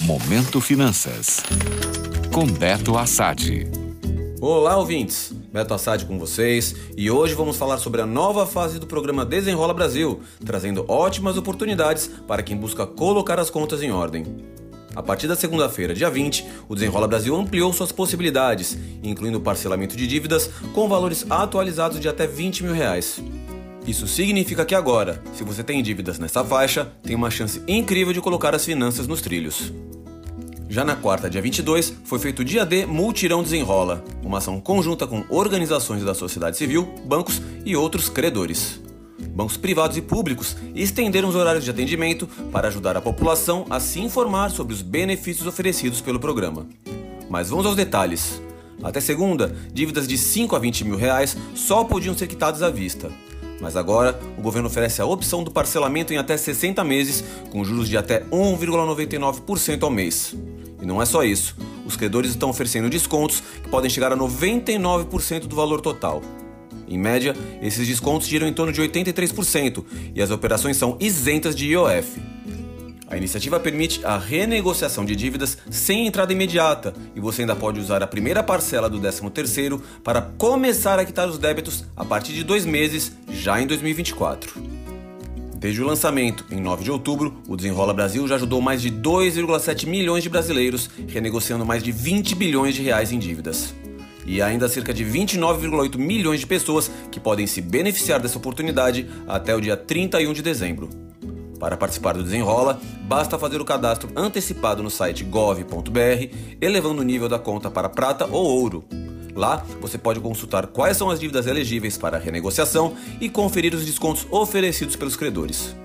Momento Finanças. Com Beto Assad. Olá, ouvintes! Beto Assad com vocês e hoje vamos falar sobre a nova fase do programa Desenrola Brasil, trazendo ótimas oportunidades para quem busca colocar as contas em ordem. A partir da segunda-feira, dia 20, o Desenrola Brasil ampliou suas possibilidades, incluindo parcelamento de dívidas com valores atualizados de até 20 mil reais. Isso significa que agora, se você tem dívidas nessa faixa, tem uma chance incrível de colocar as finanças nos trilhos. Já na quarta, dia 22, foi feito o Dia D Multirão Desenrola, uma ação conjunta com organizações da sociedade civil, bancos e outros credores. Bancos privados e públicos estenderam os horários de atendimento para ajudar a população a se informar sobre os benefícios oferecidos pelo programa. Mas vamos aos detalhes. Até segunda, dívidas de 5 a 20 mil reais só podiam ser quitadas à vista. Mas agora, o governo oferece a opção do parcelamento em até 60 meses, com juros de até 1,99% ao mês. E não é só isso. Os credores estão oferecendo descontos que podem chegar a 99% do valor total. Em média, esses descontos giram em torno de 83% e as operações são isentas de IOF. A iniciativa permite a renegociação de dívidas sem entrada imediata e você ainda pode usar a primeira parcela do 13º para começar a quitar os débitos a partir de dois meses, já em 2024. Desde o lançamento, em 9 de outubro, o Desenrola Brasil já ajudou mais de 2,7 milhões de brasileiros, renegociando mais de 20 bilhões de reais em dívidas. E ainda cerca de 29,8 milhões de pessoas que podem se beneficiar dessa oportunidade até o dia 31 de dezembro. Para participar do Desenrola, basta fazer o cadastro antecipado no site gov.br, elevando o nível da conta para prata ou ouro. Lá, você pode consultar quais são as dívidas elegíveis para renegociação e conferir os descontos oferecidos pelos credores.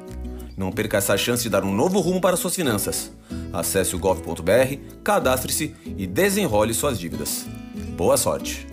Não perca essa chance de dar um novo rumo para suas finanças. Acesse o gov.br, cadastre-se e desenrole suas dívidas. Boa sorte!